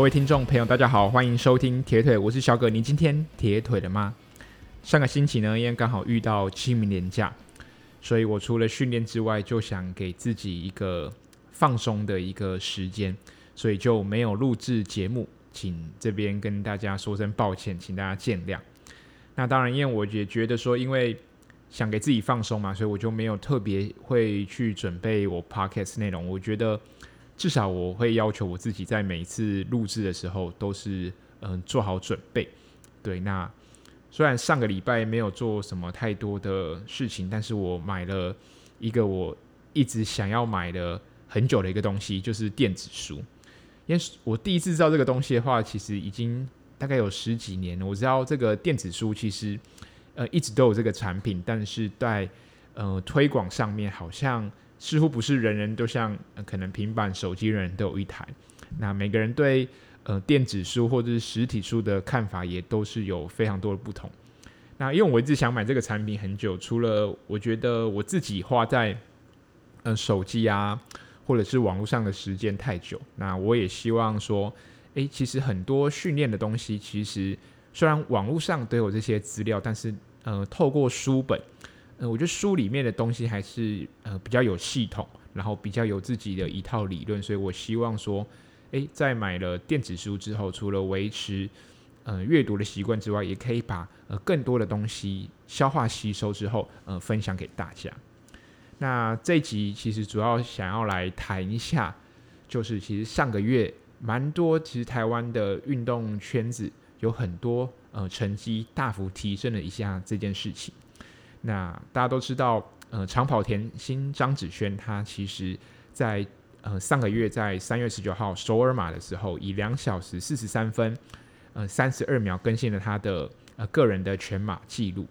各位听众朋友，大家好，欢迎收听铁腿，我是小葛。你今天铁腿了吗？上个星期呢，因为刚好遇到清明连假，所以我除了训练之外，就想给自己一个放松的一个时间，所以就没有录制节目，请这边跟大家说声抱歉，请大家见谅。那当然，因为我也觉得说，因为想给自己放松嘛，所以我就没有特别会去准备我 podcast 内容。我觉得。至少我会要求我自己在每一次录制的时候都是嗯做好准备。对，那虽然上个礼拜没有做什么太多的事情，但是我买了一个我一直想要买的很久的一个东西，就是电子书。因为我第一次知道这个东西的话，其实已经大概有十几年了。我知道这个电子书其实呃一直都有这个产品，但是在呃推广上面好像。似乎不是人人都像、可能平板手机人人都有一台，那每个人对呃电子书或者是实体书的看法也都是有非常多的不同。那因为我一直想买这个产品很久，除了我觉得我自己花在呃手机啊或者是网络上的时间太久，那我也希望说，诶，其实很多训练的东西，其实虽然网络上都有这些资料，但是呃透过书本。呃，我觉得书里面的东西还是呃比较有系统，然后比较有自己的一套理论，所以我希望说，诶，在买了电子书之后，除了维持呃阅读的习惯之外，也可以把呃更多的东西消化吸收之后，呃分享给大家。那这集其实主要想要来谈一下，就是其实上个月蛮多，其实台湾的运动圈子有很多呃成绩大幅提升了一下这件事情。那大家都知道，呃，长跑甜心张子萱，她其实在呃上个月在三月十九号首尔马的时候，以两小时四十三分呃三十二秒更新了她的呃个人的全马纪录。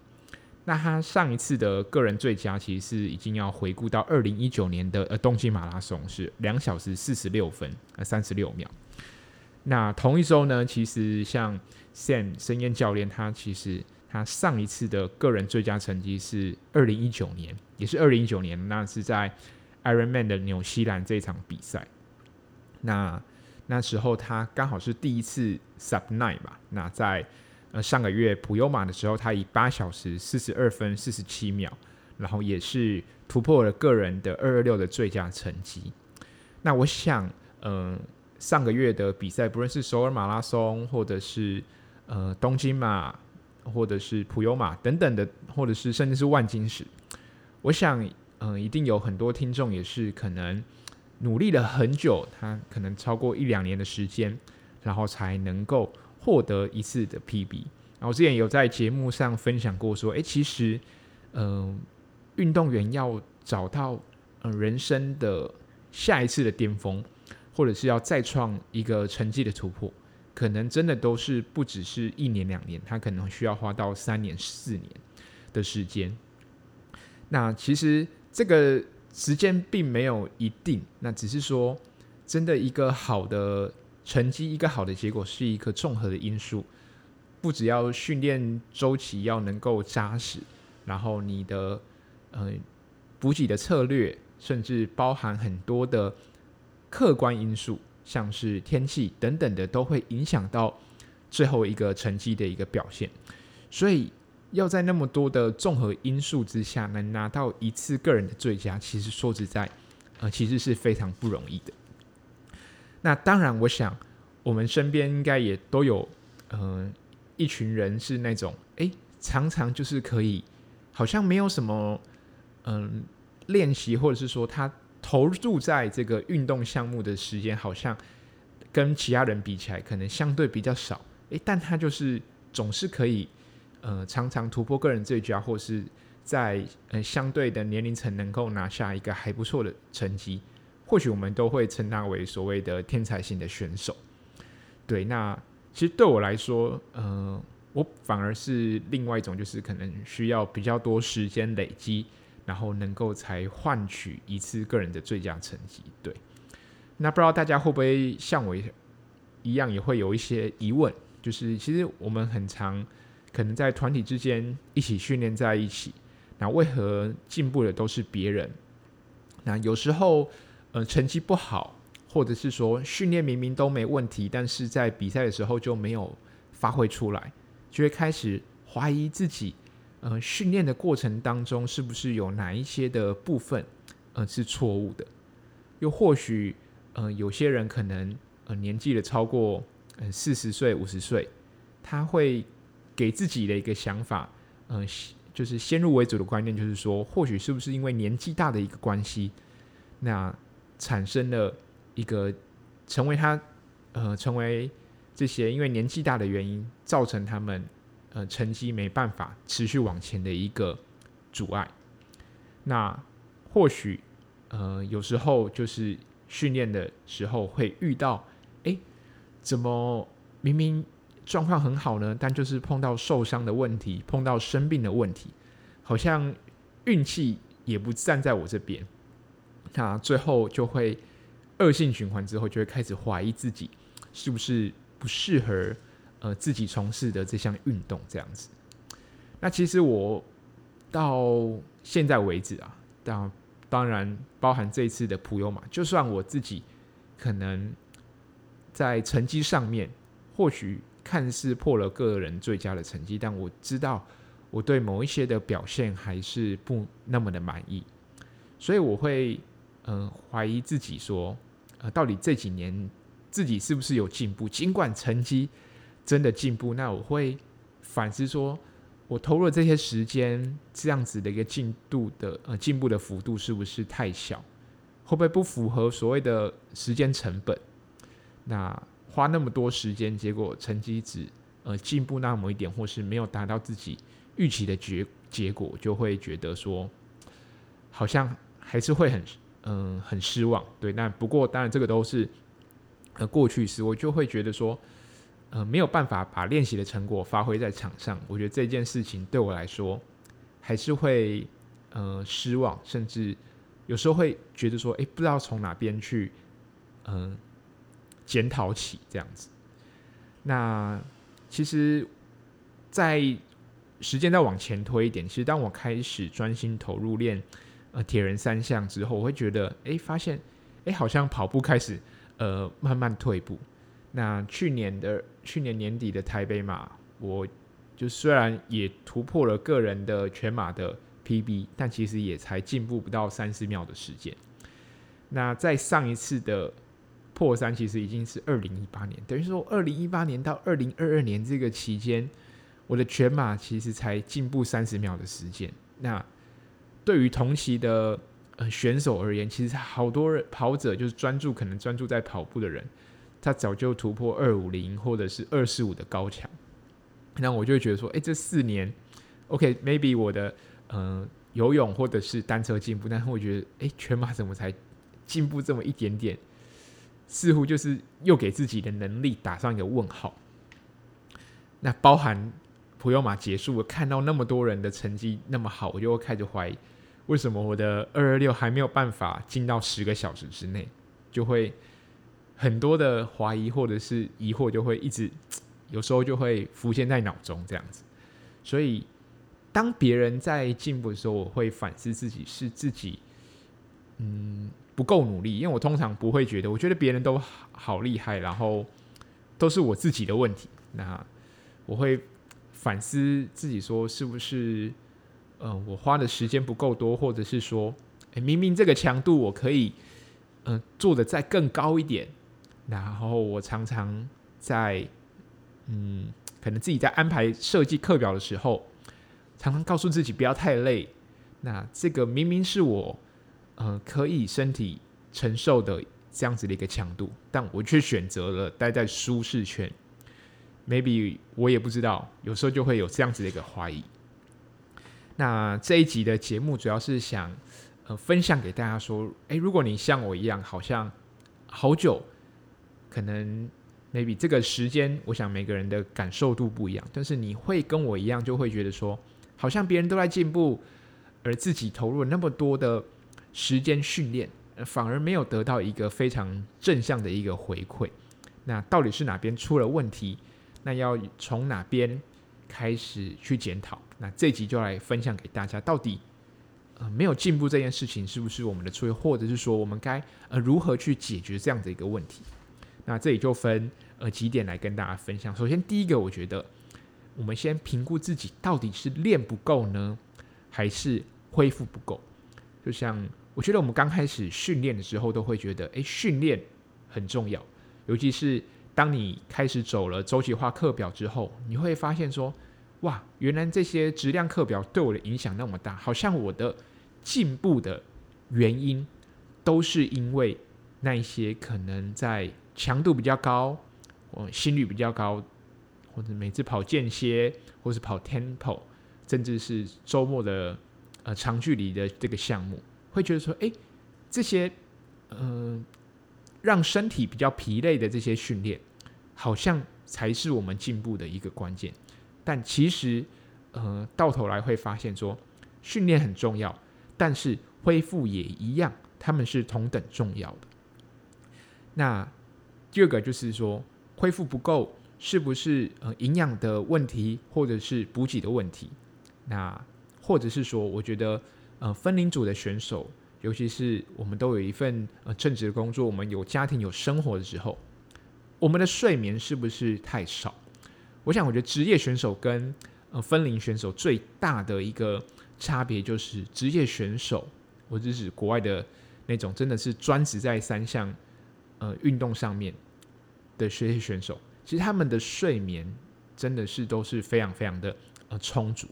那她上一次的个人最佳，其实是已经要回顾到二零一九年的呃东京马拉松，是两小时四十六分呃三十六秒。那同一周呢，其实像 Sam 深燕教练，他其实。他上一次的个人最佳成绩是二零一九年，也是二零一九年，那是在 Ironman 的纽西兰这场比赛。那那时候他刚好是第一次 Sub Nine 吧。那在呃上个月普悠玛的时候，他以八小时四十二分四十七秒，然后也是突破了个人的二二六的最佳成绩。那我想，嗯、上个月的比赛，不论是首尔马拉松，或者是呃东京马。或者是普悠玛等等的，或者是甚至是万金石，我想，嗯、一定有很多听众也是可能努力了很久，他可能超过一两年的时间，然后才能够获得一次的 PB。然后之前有在节目上分享过，说，诶，其实，嗯、运动员要找到嗯、人生的下一次的巅峰，或者是要再创一个成绩的突破。可能真的都是不只是一年两年，他可能需要花到三年四年的时间。那其实这个时间并没有一定，那只是说，真的一个好的成绩，一个好的结果是一个综合的因素，不只要训练周期要能够扎实，然后你的呃补给的策略，甚至包含很多的客观因素。像是天气等等的，都会影响到最后一个成绩的一个表现。所以要在那么多的综合因素之下，能拿到一次个人的最佳，其实说实在，呃，其实是非常不容易的。那当然，我想我们身边应该也都有，呃，一群人是那种，诶，常常就是可以，好像没有什么，嗯、练习，或者是说他。投入在这个运动项目的时间，好像跟其他人比起来，可能相对比较少。诶，但他就是总是可以，呃，常常突破个人最佳，或是在呃相对的年龄层能够拿下一个还不错的成绩。或许我们都会称他为所谓的天才型的选手。对，那其实对我来说，呃，我反而是另外一种，就是可能需要比较多时间累积。然后能够才换取一次个人的最佳成绩，对。那不知道大家会不会像我一样，也会有一些疑问，就是其实我们很常可能在团体之间一起训练在一起，那为何进步的都是别人？那有时候呃成绩不好，或者是说训练明明都没问题，但是在比赛的时候就没有发挥出来，就会开始怀疑自己。呃，训练的过程当中是不是有哪一些的部分呃是错误的？又或许呃有些人可能呃年纪的超过呃四十岁五十岁，他会给自己的一个想法，呃就是先入为主的观念，就是说或许是不是因为年纪大的一个关系，那产生了一个成为他呃成为这些因为年纪大的原因造成他们。呃，成绩没办法持续往前的一个阻碍。那或许，呃，有时候就是训练的时候会遇到，哎，怎么明明状况很好呢？但就是碰到受伤的问题，碰到生病的问题，好像运气也不站在我这边。那最后就会恶性循环，之后就会开始怀疑自己是不是不适合。呃，自己从事的这项运动这样子，那其实我到现在为止啊，当当然包含这一次的普悠玛，就算我自己可能在成绩上面或许看似破了个人最佳的成绩，但我知道我对某一些的表现还是不那么的满意，所以我会嗯、怀疑自己说，呃，到底这几年自己是不是有进步？尽管成绩。真的进步，那我会反思说，我投入这些时间，这样子的一个进度的呃进步的幅度是不是太小？会不会不符合所谓的时间成本？那花那么多时间，结果成绩只呃进步那么一点，或是没有达到自己预期的结结果，就会觉得说，好像还是会很嗯、很失望。对，那不过当然这个都是呃过去时，我就会觉得说。呃，没有办法把练习的成果发挥在场上，我觉得这件事情对我来说还是会呃失望，甚至有时候会觉得说，哎，不知道从哪边去嗯、检讨起这样子。那其实，在时间再往前推一点，其实当我开始专心投入练呃铁人三项之后，我会觉得，哎，发现哎好像跑步开始呃慢慢退步。那去年的去年年底的台北马，我就虽然也突破了个人的全马的 PB，但其实也才进步不到三十秒的时间。那在上一次的破三，其实已经是二零一八年，等于说二零一八年到二零二二年这个期间，我的全马其实才进步三十秒的时间。那对于同期的呃选手而言，其实好多人跑者就是专注可能专注在跑步的人。他早就突破二五零或者是二四五的高墙，那我就会觉得说，哎、这四年，OK，maybe、我的嗯、游泳或者是单车进步，但是我觉得，哎、全马怎么才进步这么一点点？似乎就是又给自己的能力打上一个问号。那包含普悠马结束，我看到那么多人的成绩那么好，我就会开始怀疑，为什么我的二二六还没有办法进到十个小时之内，就会。很多的怀疑或者是疑惑就会一直，有时候就会浮现在脑中这样子。所以，当别人在进步的时候，我会反思自己是自己，嗯，不够努力。因为我通常不会觉得，我觉得别人都好厉害，然后都是我自己的问题。那我会反思自己，说是不是，嗯、呃，我花的时间不够多，或者是说，明明这个强度我可以，嗯、做得再更高一点。然后我常常在，嗯，可能自己在安排设计课表的时候，常常告诉自己不要太累。那这个明明是我，呃，可以身体承受的这样子的一个强度，但我却选择了待在舒适圈。Maybe 我也不知道，有时候就会有这样子的一个怀疑。那这一集的节目主要是想，呃，分享给大家说，诶，如果你像我一样，好像好久。可能 maybe 这个时间，我想每个人的感受度不一样，但是你会跟我一样，就会觉得说，好像别人都在进步，而自己投入了那么多的时间训练，反而没有得到一个非常正向的一个回馈。那到底是哪边出了问题？那要从哪边开始去检讨？那这集就来分享给大家，到底呃没有进步这件事情是不是我们的错，或者是说我们该呃如何去解决这样的一个问题？那这里就分呃几点来跟大家分享。首先，第一个，我觉得我们先评估自己到底是练不够呢，还是恢复不够？就像我觉得我们刚开始训练的时候，都会觉得，诶，训练很重要，尤其是当你开始走了周期化课表之后，你会发现说，哇，原来这些质量课表对我的影响那么大，好像我的进步的原因都是因为那一些可能在强度比较高，我心率比较高，或者每次跑间歇，或是跑 tempo，甚至是周末的呃长距离的这个项目，会觉得说，哎，这些嗯、呃，让身体比较疲累的这些训练，好像才是我们进步的一个关键。但其实，呃，到头来会发现说，训练很重要，但是恢复也一样，他们是同等重要的。那第二个就是说，恢复不够，是不是呃营养的问题，或者是补给的问题？那或者是说，我觉得呃分龄组的选手，尤其是我们都有一份呃正职的工作，我们有家庭有生活的时候，我们的睡眠是不是太少？我想，我觉得职业选手跟呃分龄选手最大的一个差别就是，职业选手，我只是指国外的那种，真的是专职在三项呃运动上面的学习选手，其实他们的睡眠真的是都是非常非常的呃充足。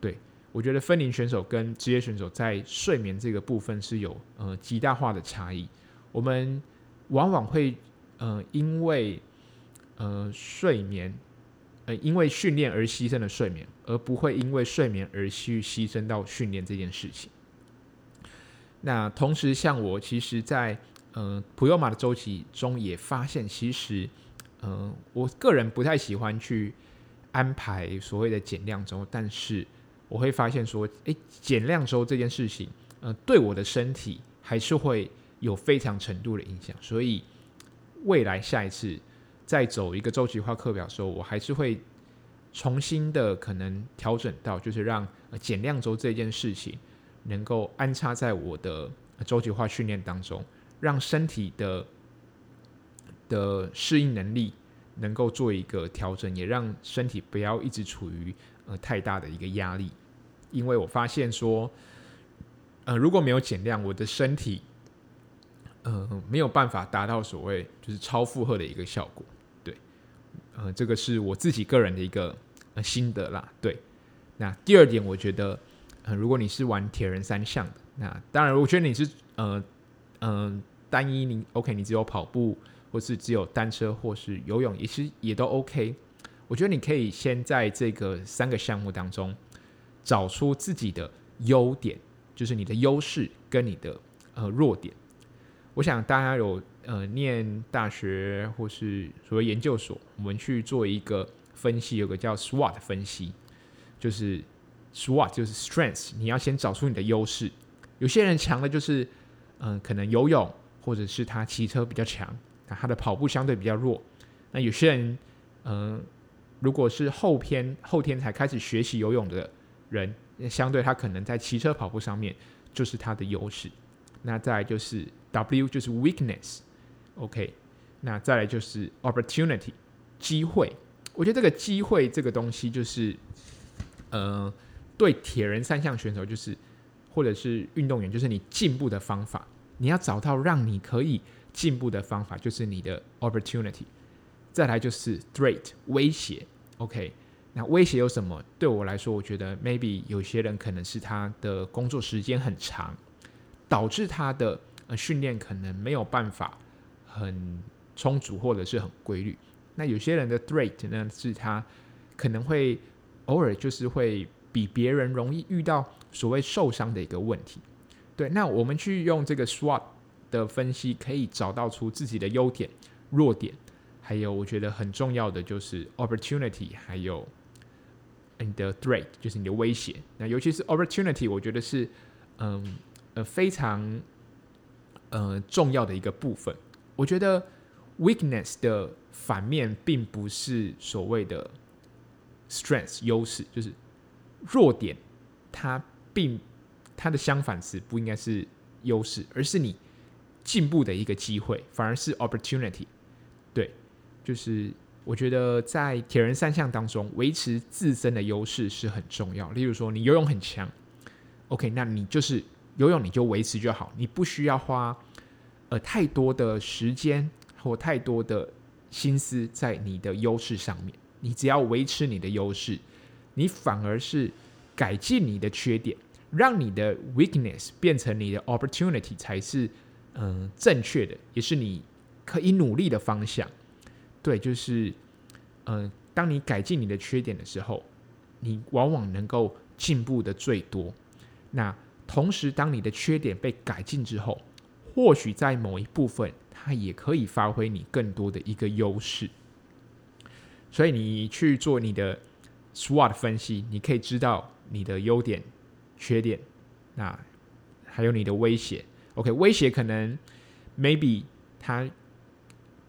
对，我觉得分龄选手跟职业选手在睡眠这个部分是有呃极大化的差异。我们往往会呃因为呃睡眠。呃，因为训练而牺牲了睡眠，而不会因为睡眠而去牺牲到训练这件事情。那同时，像我其实，在呃普悠玛的周期中也发现，其实，呃，我个人不太喜欢去安排所谓的减量周，但是我会发现说，诶，减量周这件事情，呃，对我的身体还是会有非常程度的影响，所以未来下一次。再走一个周期化课表的时候，我还是会重新的可能调整到，就是让减量周这件事情能够安插在我的周期化训练当中，让身体的的适应能力能够做一个调整，也让身体不要一直处于呃太大的一个压力。因为我发现说，呃，如果没有减量，我的身体呃没有办法达到所谓就是超负荷的一个效果。对呃，这个是我自己个人的一个心得啦。对，那第二点，我觉得，呃，如果你是玩铁人三项的，那当然，我觉得你是呃嗯、单一你 OK，你只有跑步，或是只有单车，或是游泳，也是也都 OK。我觉得你可以先在这个三个项目当中找出自己的优点，就是你的优势跟你的呃弱点。我想大家有。呃，念大学或是所谓研究所，我们去做一个分析，有个叫 SWOT 分析，就是 SWOT 就是 Strength，你要先找出你的优势。有些人强的就是，嗯、可能游泳，或者是他骑车比较强，那他的跑步相对比较弱。那有些人，嗯、如果是后天后天才开始学习游泳的人，相对他可能在骑车跑步上面就是他的优势。那再来就是 W 就是 Weakness。OK，那再来就是 opportunity 机会。我觉得这个机会这个东西，就是呃，对铁人三项选手，就是或者是运动员，就是你进步的方法，你要找到让你可以进步的方法，就是你的 opportunity。再来就是 threat 威胁。OK，那威胁有什么？对我来说，我觉得 maybe 有些人可能是他的工作时间很长，导致他的呃训练可能没有办法。很充足或者是很规律。那有些人的 threat 呢，是他可能会偶尔就是会比别人容易遇到所谓受伤的一个问题。对，那我们去用这个 SWOT 的分析，可以找到出自己的优点、弱点，还有我觉得很重要的就是 opportunity，还有你的 threat，就是你的威胁。那尤其是 opportunity，我觉得是嗯呃非常呃重要的一个部分。我觉得 weakness 的反面并不是所谓的 strength 优势，就是弱点，它并它的相反词不应该是优势，而是你进步的一个机会，反而是 opportunity。对，就是我觉得在铁人三项当中，维持自身的优势是很重要。例如说，你游泳很强，OK，那你就是游泳你就维持就好，你不需要花呃太多的时间或太多的心思在你的优势上面，你只要维持你的优势，你反而是改进你的缺点。让你的 weakness 变成你的 opportunity 才是嗯、正确的，也是你可以努力的方向。对，就是嗯、当你改进你的缺点的时候，你往往能够进步的最多。那同时，当你的缺点被改进之后，或许在某一部分，它也可以发挥你更多的一个优势。所以，你去做你的 SWOT 分析，你可以知道你的优点。缺点，那还有你的威胁。OK，威胁可能 maybe 它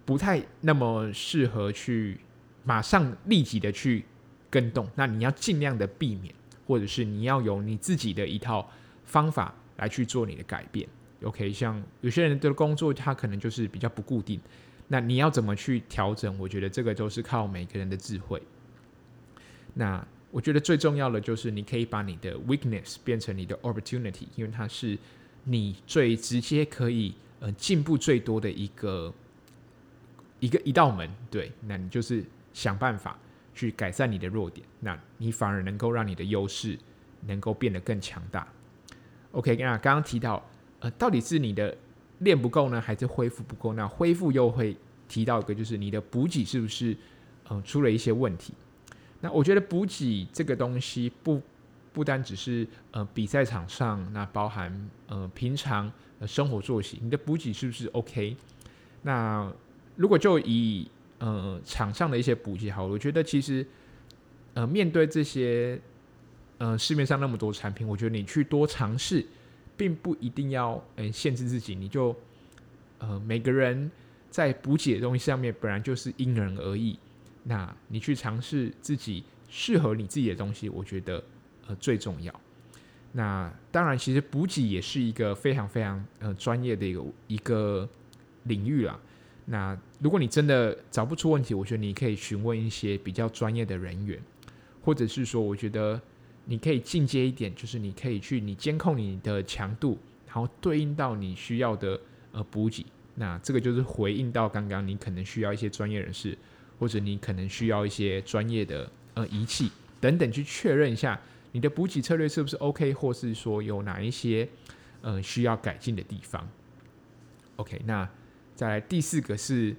不太那么适合去马上立即的去跟动。那你要尽量的避免，或者是你要有你自己的一套方法来去做你的改变。OK，像有些人的工作他可能就是比较不固定，那你要怎么去调整？我觉得这个都是靠每个人的智慧。那。我觉得最重要的就是你可以把你的 weakness 变成你的 opportunity，因为它是你最直接可以呃进步最多的一个一个一道门。对，那你就是想办法去改善你的弱点，那你反而能够让你的优势能够变得更强大。OK，那刚刚提到呃，到底是你的练不够呢，还是恢复不够？那恢复又会提到一个，就是你的补给是不是嗯、出了一些问题？那我觉得补给这个东西不不单只是呃比赛场上，那包含呃平常呃生活作息，你的补给是不是 OK？那如果就以呃场上的一些补给好，我觉得其实呃面对这些呃市面上那么多产品，我觉得你去多尝试，并不一定要嗯、呃、限制自己，你就呃每个人在补给的东西上面本来就是因人而异。那你去尝试自己适合你自己的东西，我觉得呃最重要。那当然，其实补给也是一个非常非常呃专业的一个一个领域啦。那如果你真的找不出问题，我觉得你可以询问一些比较专业的人员，或者是说，我觉得你可以进阶一点，就是你可以去你监控你的强度，然后对应到你需要的呃补给。那这个就是回应到刚刚你可能需要一些专业人士。或者你可能需要一些专业的呃仪器等等去确认一下你的补给策略是不是 OK，或是说有哪一些呃需要改进的地方。OK，那再来第四个是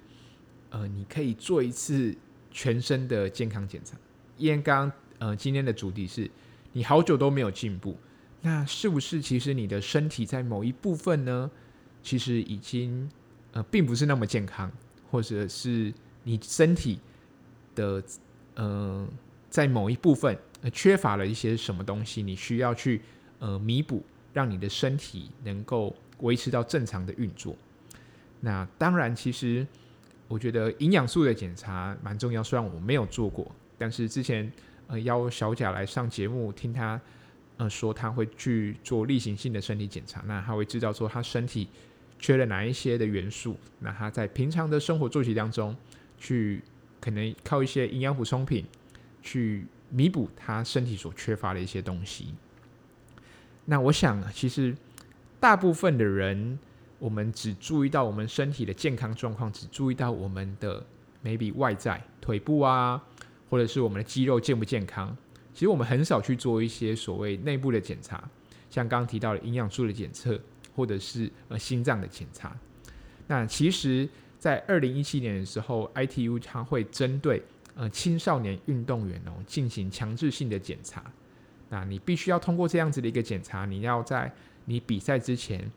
呃你可以做一次全身的健康检查。因为刚呃今天的主题是你好久都没有进步，那是不是其实你的身体在某一部分呢，其实已经呃并不是那么健康，或者是。你身体的呃，在某一部分缺乏了一些什么东西，你需要去呃弥补，让你的身体能够维持到正常的运作。那当然，其实我觉得营养素的检查蛮重要。虽然我没有做过，但是之前呃邀小贾来上节目，听他呃说他会去做例行性的身体检查，那他会知道说他身体缺了哪一些的元素，那他在平常的生活作息当中。去可能靠一些营养补充品去弥补他身体所缺乏的一些东西。那我想，其实大部分的人，我们只注意到我们身体的健康状况，只注意到我们的 maybe 外在腿部啊，或者是我们的肌肉健不健康。其实我们很少去做一些所谓内部的检查，像刚刚提到的营养素的检测，或者是呃心脏的检查。那其实。在二零一七年的时候，ITU 它会针对呃青少年运动员哦进行强制性的检查。那你必须要通过这样子的一个检查，你要在你比赛之前，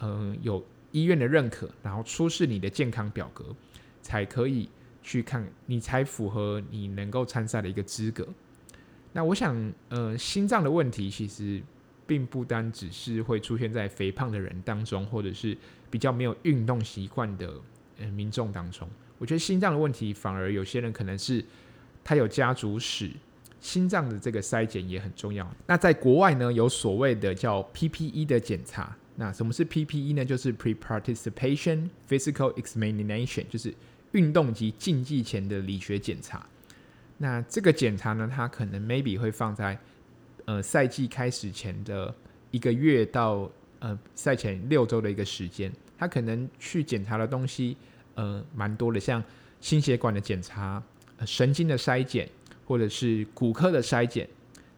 嗯、有医院的认可，然后出示你的健康表格，才可以去看，你才符合你能够参赛的一个资格。那我想，呃，心脏的问题其实并不单只是会出现在肥胖的人当中，或者是比较没有运动习惯的。嗯，民众当中，我觉得心脏的问题反而有些人可能是他有家族史，心脏的这个筛检也很重要。那在国外呢，有所谓的叫 PPE 的检查。那什么是 PPE 呢？就是 Pre-Participation Physical Examination，就是运动及竞技前的理学检查。那这个检查呢，它可能 maybe 会放在呃赛季开始前的一个月到呃赛前六周的一个时间。他可能去检查的东西呃蛮多的，像心血管的检查、神经的筛检，或者是骨科的筛检。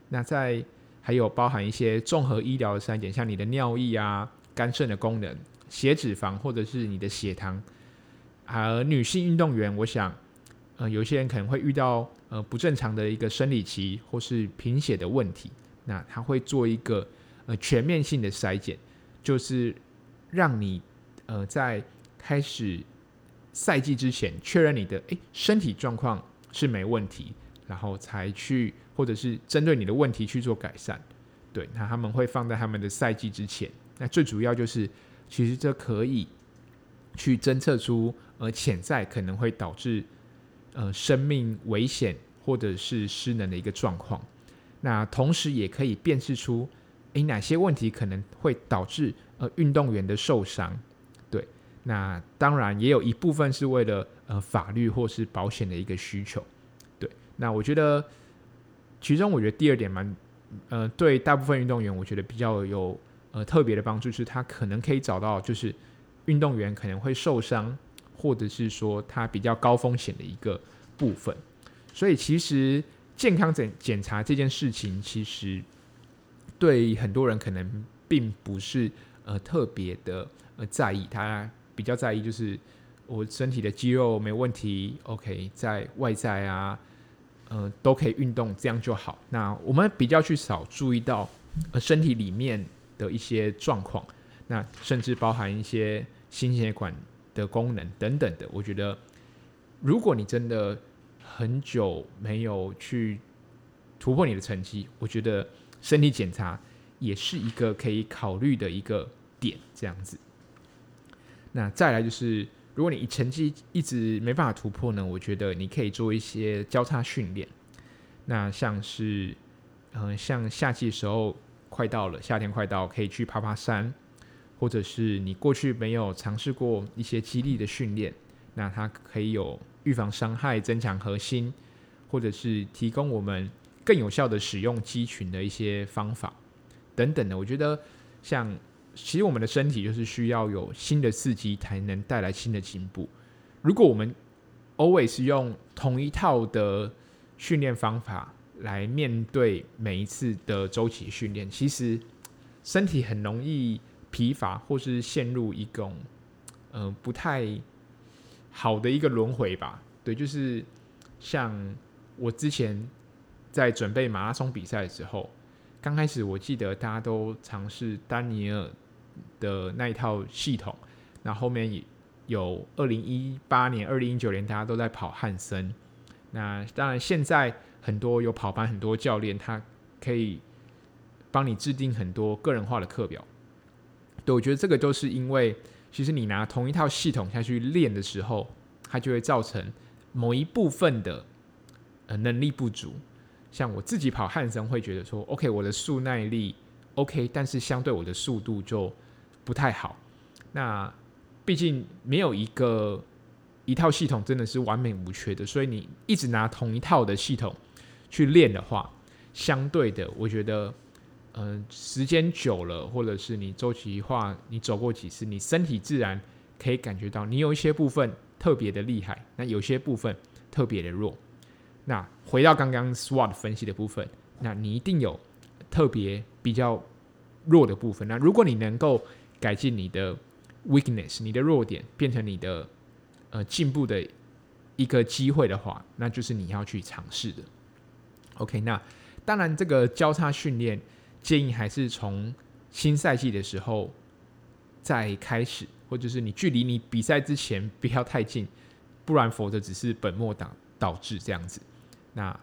那在还有包含一些综合医疗的筛检，像你的尿液啊、肝肾的功能、血脂肪或者是你的血糖。而女性运动员，我想，呃，有些人可能会遇到呃不正常的一个生理期或是贫血的问题，那他会做一个呃全面性的筛检，就是让你呃在开始赛季之前确认你的诶身体状况是没问题，然后才去。或者是针对你的问题去做改善，对，那他们会放在他们的赛季之前。那最主要就是，其实这可以去侦测出呃潜在可能会导致呃生命危险或者是失能的一个状况。那同时也可以辨识出，诶哪些问题可能会导致呃运动员的受伤。那当然也有一部分是为了呃法律或是保险的一个需求。对，那我觉得。其中，我觉得第二点蛮，呃，对大部分运动员，我觉得比较有呃特别的帮助，是他可能可以找到，就是运动员可能会受伤，或者是说他比较高风险的一个部分。所以，其实健康检检查这件事情，其实对很多人可能并不是呃特别的呃在意，他比较在意就是我身体的肌肉没问题，OK，在外在啊。呃，都可以运动，这样就好。那我们比较去少注意到，呃，身体里面的一些状况，那甚至包含一些心血管的功能等等的。我觉得，如果你真的很久没有去突破你的成绩，我觉得身体检查也是一个可以考虑的一个点，这样子。那再来就是。如果你成绩一直没办法突破呢，我觉得你可以做一些交叉训练。那像是，嗯、像夏季时候快到了，夏天快到，可以去爬爬山，或者是你过去没有尝试过一些肌力的训练，那它可以有预防伤害、增强核心，或者是提供我们更有效的使用肌群的一些方法等等的。我觉得像。其实我们的身体就是需要有新的刺激，才能带来新的进步。如果我们 always 用同一套的训练方法来面对每一次的周期训练，其实身体很容易疲乏，或是陷入一种嗯、不太好的一个轮回吧。对，就是像我之前在准备马拉松比赛的时候。刚开始我记得大家都尝试丹尼尔的那一套系统，那后面有二零一八年、二零一九年大家都在跑汉森。那当然现在很多有跑班，很多教练他可以帮你制定很多个人化的课表。对，我觉得这个都是因为其实你拿同一套系统下去练的时候，它就会造成某一部分的呃能力不足。像我自己跑汉森会觉得说，OK，我的速耐力 OK，但是相对我的速度就不太好。那毕竟没有一个一套系统真的是完美无缺的，所以你一直拿同一套的系统去练的话，相对的，我觉得，嗯、时间久了，或者是你周期化，你走过几次，你身体自然可以感觉到，你有一些部分特别的厉害，那有些部分特别的弱。那回到刚刚 SWOT 分析的部分，那你一定有特别比较弱的部分。那如果你能够改进你的 weakness，你的弱点变成你的呃进步的一个机会的话，那就是你要去尝试的。OK，那当然这个交叉训练建议还是从新赛季的时候再开始，或者是你距离你比赛之前不要太近，不然否则只是本末倒倒置这样子。那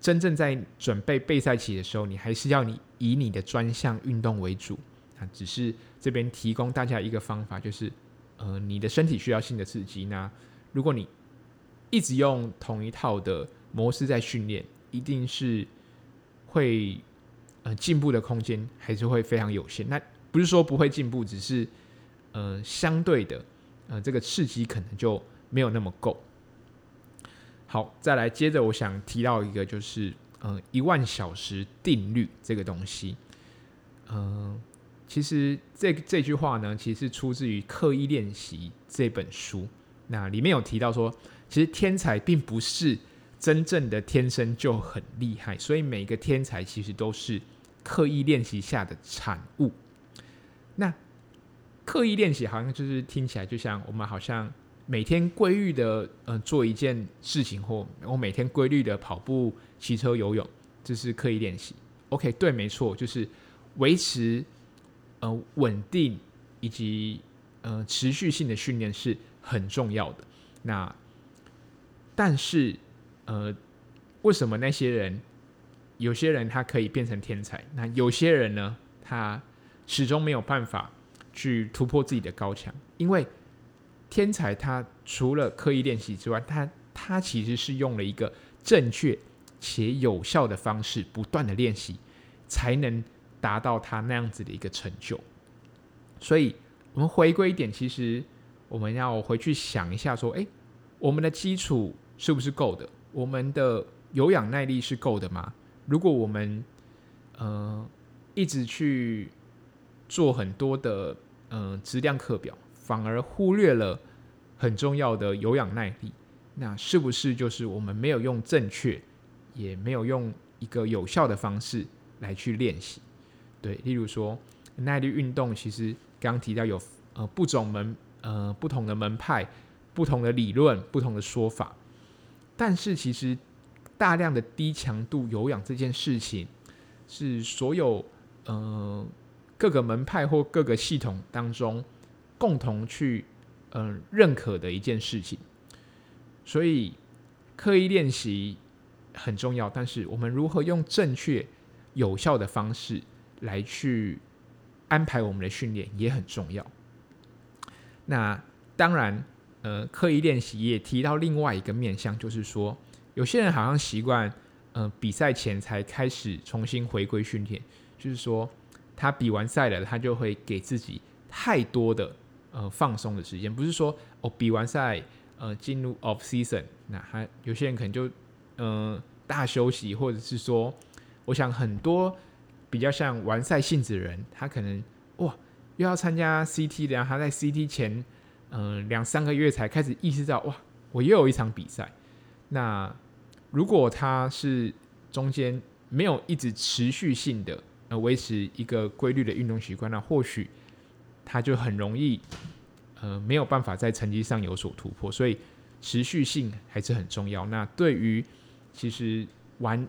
真正在准备备赛期的时候，你还是要你以你的专项运动为主。啊，只是这边提供大家一个方法，就是呃，你的身体需要新的刺激。那如果你一直用同一套的模式在训练，一定是会呃进步的空间还是会非常有限。那不是说不会进步，只是呃相对的呃这个刺激可能就没有那么够。好，再来接着我想提到一个就是呃一万小时定律这个东西，嗯、其实这这句话呢，其实是出自于《刻意练习》这本书。那里面有提到说，其实天才并不是真正的天生就很厉害，所以每个天才其实都是刻意练习下的产物。那刻意练习好像就是听起来就像我们好像每天规律的呃做一件事情，或我每天规律的跑步、骑车、游泳，这是刻意练习。OK，对，没错，就是维持。呃，稳定以及呃持续性的训练是很重要的。那但是呃，为什么那些人有些人他可以变成天才？那有些人呢，他始终没有办法去突破自己的高墙？因为天才他除了刻意练习之外，他他其实是用了一个正确且有效的方式，不断的练习，才能。达到他那样子的一个成就，所以我们回归一点，其实我们要回去想一下，说，哎，我们的基础是不是够的？我们的有氧耐力是够的吗？如果我们呃一直去做很多的呃质量课表，反而忽略了很重要的有氧耐力，那是不是就是我们没有用正确，也没有用一个有效的方式来去练习？对，例如说耐力运动，其实刚刚提到有呃不种门呃不同的门派、不同的理论、不同的说法，但是其实大量的低强度有氧这件事情，是所有呃各个门派或各个系统当中共同去呃认可的一件事情，所以刻意练习很重要，但是我们如何用正确有效的方式，来去安排我们的训练也很重要。那当然，呃，刻意练习也提到另外一个面向，就是说，有些人好像习惯，呃，比赛前才开始重新回归训练，就是说，他比完赛了，他就会给自己太多的呃放松的时间，不是说哦，比完赛，呃，进入 off season，那还有些人可能就呃大休息，或者是说，我想很多。比较像完赛性质的人，他可能哇又要参加 CT，然后他在 CT 前，嗯、呃，两三个月才开始意识到哇，我又有一场比赛。那如果他是中间没有一直持续性的呃维持一个规律的运动习惯，那或许他就很容易呃没有办法在成绩上有所突破。所以持续性还是很重要。那对于其实玩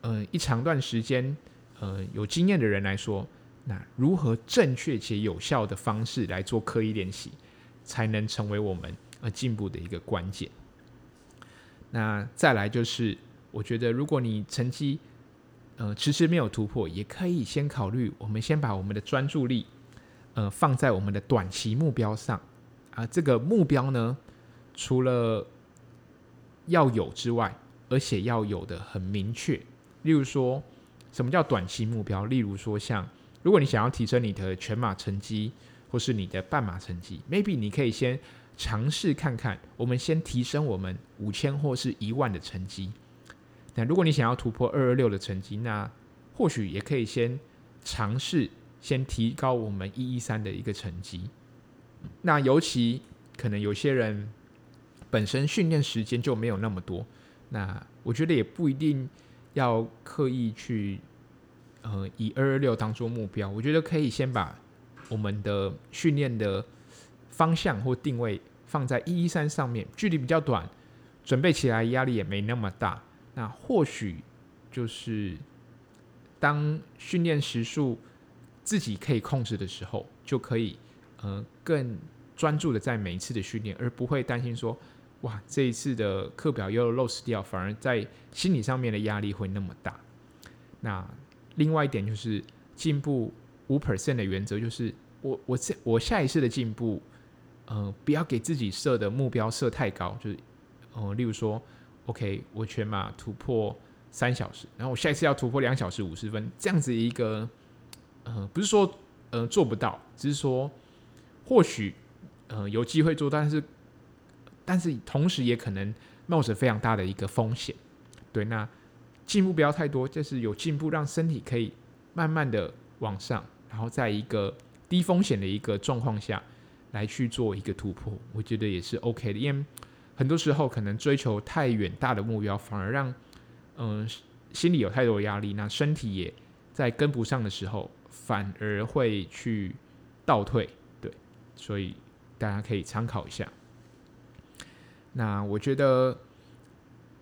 呃一长段时间。呃，有经验的人来说，那如何正确且有效的方式来做刻意练习，才能成为我们呃进步的一个关键。那再来就是，我觉得如果你成绩呃迟迟没有突破，也可以先考虑，我们先把我们的专注力呃放在我们的短期目标上啊。这个目标呢，除了要有之外，而且要有的很明确，例如说。什么叫短期目标？例如说，像如果你想要提升你的全马成绩，或是你的半马成绩，maybe 你可以先尝试看看。我们先提升我们五千或是一万的成绩。那如果你想要突破二二六的成绩，那或许也可以先尝试先提高我们一一三的一个成绩。那尤其可能有些人本身训练时间就没有那么多，那我觉得也不一定。要刻意去，呃，以二二六当做目标，我觉得可以先把我们的训练的方向或定位放在一一三上面，距离比较短，准备起来压力也没那么大。那或许就是当训练时数自己可以控制的时候，就可以呃更专注的在每一次的训练，而不会担心说。哇，这一次的课表又 loss 掉，反而在心理上面的压力会那么大。那另外一点就是进步五 percent 的原则，就是我我这我下一次的进步，呃，不要给自己设的目标设太高，就是呃，例如说，OK，我全马突破三小时，然后我下一次要突破两小时五十分，这样子一个，呃，不是说呃做不到，只是说或许呃有机会做，但是但是同时也可能冒着非常大的一个风险。对，那进步不要太多，就是有进步，让身体可以慢慢的往上，然后在一个低风险的一个状况下来去做一个突破，我觉得也是 OK 的，因为很多时候可能追求太远大的目标，反而让嗯，心里有太多压力，那身体也在跟不上的时候，反而会去倒退，对，所以大家可以参考一下。那我觉得，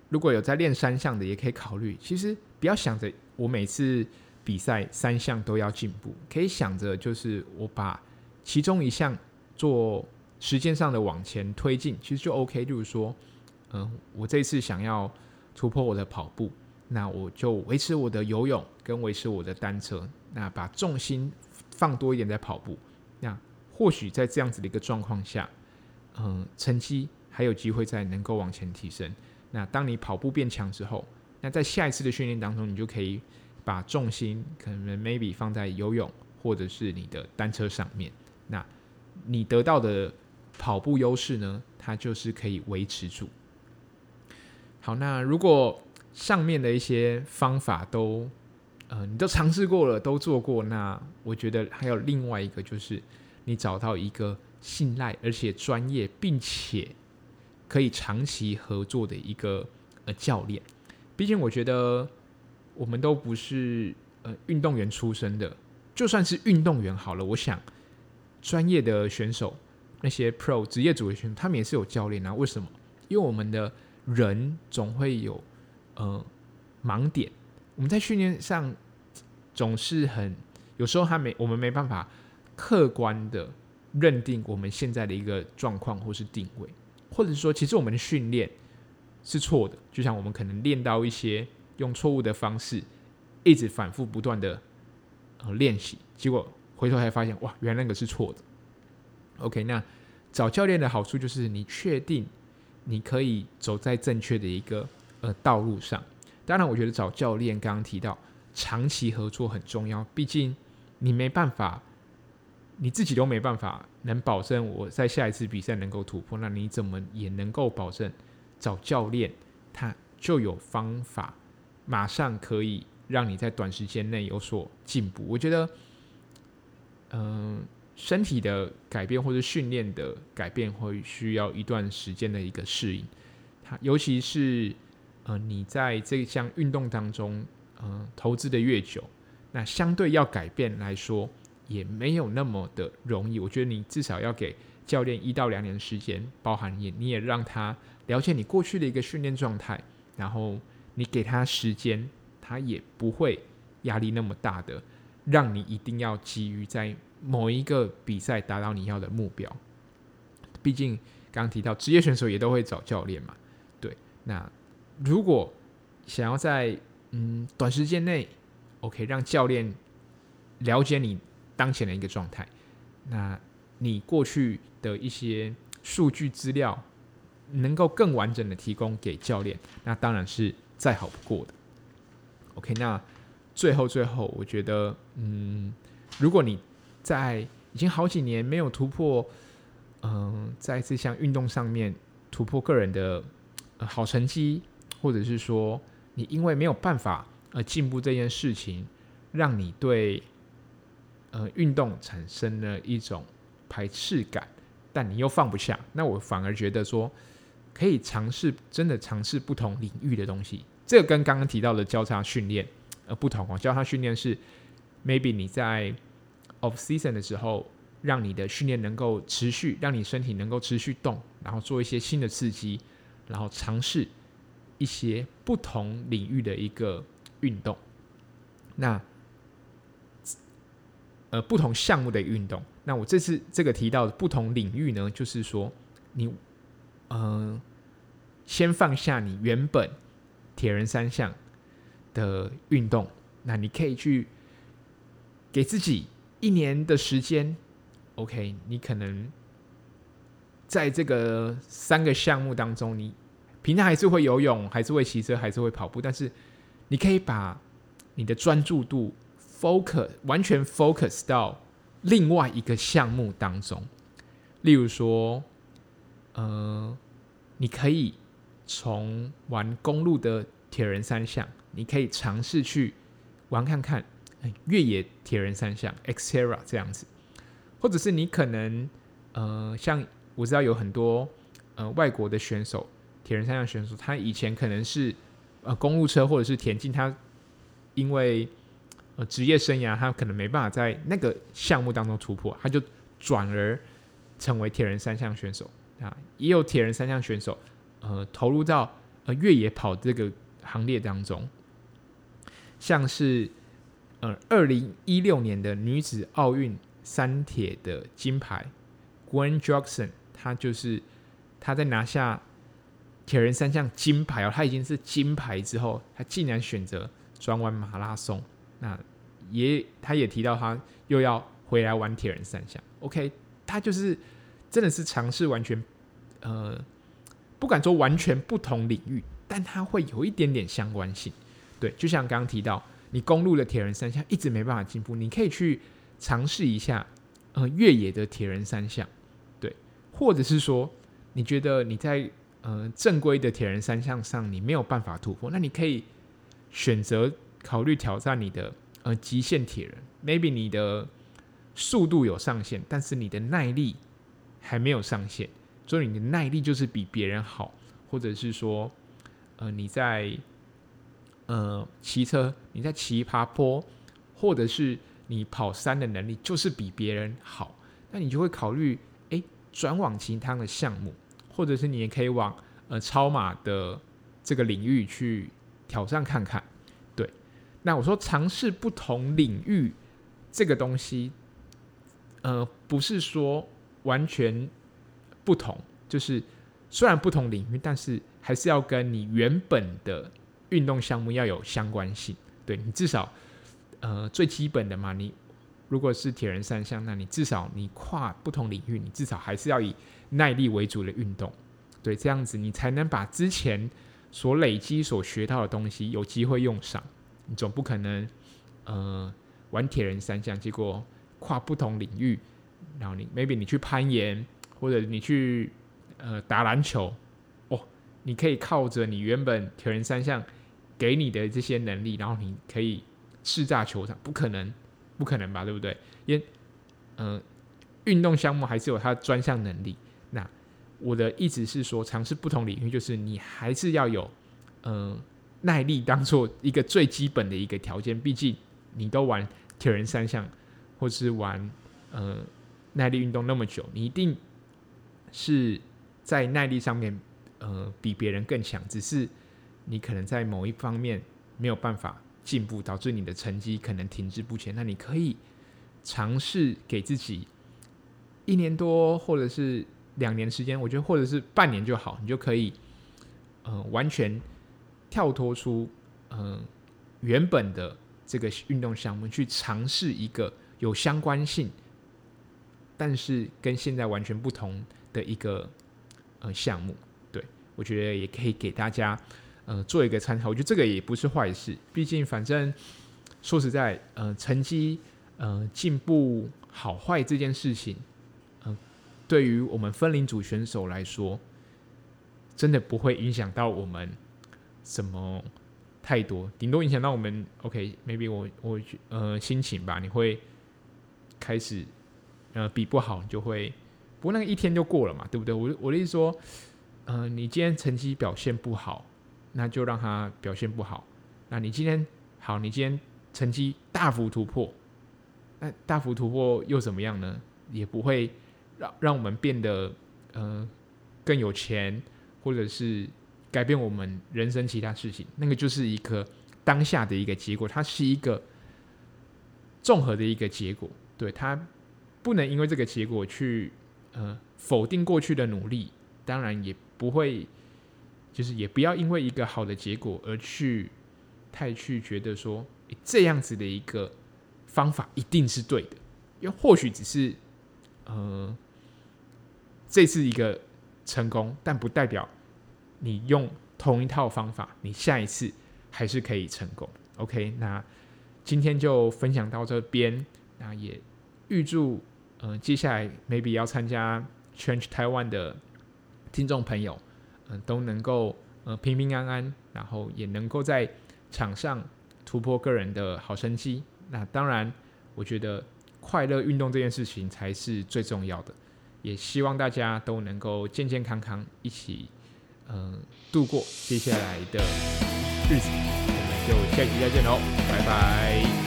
如果有在练三项的，也可以考虑。其实不要想着我每次比赛三项都要进步，可以想着就是我把其中一项做时间上的往前推进，其实就 OK。就是说，嗯，我这次想要。突破我的跑步，那我就维持我的游泳跟维持我的单车，那把重心放多一点在跑步，那或许在这样子的一个状况下，嗯，成绩还有机会再能够往前提升。那当你跑步变强之后，那在下一次的训练当中，你就可以把重心可能 maybe 放在游泳或者是你的单车上面，那你得到的跑步优势呢，它就是可以维持住。好，那如果上面的一些方法都，呃，你都尝试过了，都做过，那我觉得还有另外一个，就是你找到一个信赖而且专业，并且可以长期合作的一个呃教练。毕竟我觉得我们都不是呃运动员出身的，就算是运动员好了，我想专业的选手那些 Pro 职业组的选手，他们也是有教练啊。为什么？因为我们的人总会有呃盲点，我们在训练上总是很有时候他没我们没办法客观的认定我们现在的一个状况或是定位，或者说其实我们的训练是错的，就像我们可能练到一些用错误的方式，一直反复不断的呃练习，结果回头才发现哇，原来那个是错的。OK，那找教练的好处就是你确定。你可以走在正确的一个呃道路上。当然，我觉得找教练刚刚提到长期合作很重要。毕竟你没办法，你自己都没办法能保证我在下一次比赛能够突破。那你怎么也能够保证找教练他就有方法，马上可以让你在短时间内有所进步？我觉得，嗯、身体的改变或者训练的改变会需要一段时间的一个适应，它尤其是呃你在这项运动当中，呃投资的越久，那相对要改变来说也没有那么的容易。我觉得你至少要给教练一到两年的时间，包含也你也让他了解你过去的一个训练状态，然后你给他时间，他也不会压力那么大的，让你一定要急于在。某一个比赛达到你要的目标，毕竟刚刚提到职业选手也都会找教练嘛。对，那如果想要在嗯短时间内，OK 让教练了解你当前的一个状态，那你过去的一些数据资料能够更完整的提供给教练，那当然是再好不过的。OK，那最后最后，我觉得嗯，如果你在已经好几年没有突破，嗯、在这项运动上面突破个人的、呃、好成绩，或者是说你因为没有办法而进步这件事情，让你对呃运动产生了一种排斥感，但你又放不下，那我反而觉得说可以尝试真的尝试不同领域的东西，这跟刚刚提到的交叉训练呃不同哦，交叉训练是 maybe 你在 Off season 的时候，让你的训练能够持续，让你身体能够持续动，然后做一些新的刺激，然后尝试一些不同领域的一个运动。那呃，不同项目的运动。那我这次这个提到的不同领域呢，就是说你嗯、呃，先放下你原本铁人三项的运动，那你可以去给自己。一年的时间，OK，你可能在这个三个项目当中，你平常还是会游泳，还是会骑车，还是会跑步，但是你可以把你的专注度 focus 完全 focus 到另外一个项目当中，例如说，呃，你可以从玩公路的铁人三项，你可以尝试去玩看看越野铁人三项 Xterra 这样子，或者是你可能呃，像我知道有很多呃外国的选手，铁人三项选手，他以前可能是呃公路车或者是田径，他因为呃，职业生涯他可能没办法在那个项目当中突破，他就转而成为铁人三项选手啊。也有铁人三项选手，呃，投入到呃越野跑这个行列当中，像是呃二零一六年的女子奥运三铁的金牌，Gwen Jackson，她就是她在拿下铁人三项金牌哦，他已经是金牌之后，他竟然选择转玩马拉松。那也，他也提到他又要回来玩铁人三项。OK，他就是真的是尝试完全，呃，不敢说完全不同领域，但他会有一点点相关性。对，就像刚刚提到，你公路的铁人三项一直没办法进步，你可以去尝试一下，呃，越野的铁人三项。对，或者是说，你觉得你在呃正规的铁人三项上你没有办法突破，那你可以选择。考虑挑战你的呃极限铁人，maybe 你的速度有上限，但是你的耐力还没有上限，所以你的耐力就是比别人好，或者是说呃你在呃骑车，你在骑爬坡，或者是你跑山的能力就是比别人好，那你就会考虑诶转往其他的项目，或者是你也可以往呃超马的这个领域去挑战看看。对那我说尝试不同领域这个东西，呃，不是说完全不同，就是虽然不同领域，但是还是要跟你原本的运动项目要有相关性。对，你至少，呃，最基本的嘛，你如果是铁人三项，那你至少你跨不同领域，你至少还是要以耐力为主的运动。对，这样子你才能把之前所累积、所学到的东西有机会用上。你总不可能，呃，玩铁人三项，结果跨不同领域，然后你 maybe 你去攀岩，或者你去呃打篮球，哦，你可以靠着你原本铁人三项给你的这些能力，然后你可以叱咤球场，不可能，不可能吧，对不对？因为，呃，运动项目还是有它的专项能力。我的意思是说，尝试不同领域，就是你还是要有，呃。耐力当做一个最基本的一个条件，毕竟你都玩铁人三项，或是玩呃耐力运动那么久，你一定是在耐力上面呃比别人更强，只是你可能在某一方面没有办法进步，导致你的成绩可能停滞不前。那你可以尝试给自己一年多或者是两年时间，我觉得或者是半年就好，你就可以呃完全。跳脱出嗯、呃、原本的这个运动项目，去尝试一个有相关性，但是跟现在完全不同的一个呃项目，对，我觉得也可以给大家呃做一个参考。我觉得这个也不是坏事，毕竟反正说实在，呃，成绩呃进步好坏这件事情，对于我们分龄组选手来说，真的不会影响到我们。什么太多，顶多影响到我们。OK，maybe、我我呃心情吧，你会开始呃比不好，你就会不过那个一天就过了嘛，对不对？我我的意思说，呃，你今天成绩表现不好，那就让他表现不好。那你今天好，你今天成绩大幅突破，那大幅突破又怎么样呢？也不会让让我们变得呃更有钱，或者是。改变我们人生其他事情，那个就是一个当下的一个结果，它是一个综合的一个结果。对，它不能因为这个结果去呃否定过去的努力，当然也不会，就是也不要因为一个好的结果而去太去觉得说这样子的一个方法一定是对的，因为或许只是呃这是一个成功，但不代表。你用同一套方法，你下一次还是可以成功。OK，那今天就分享到这边，那也预祝呃接下来 maybe 要参加 Change Taiwan 的听众朋友，嗯、都能够呃平平安安，然后也能够在场上突破个人的好成绩。那当然，我觉得快乐运动这件事情才是最重要的。也希望大家都能够健健康康，一起嗯、度过接下来的日子。我们就下期再见喽，拜拜。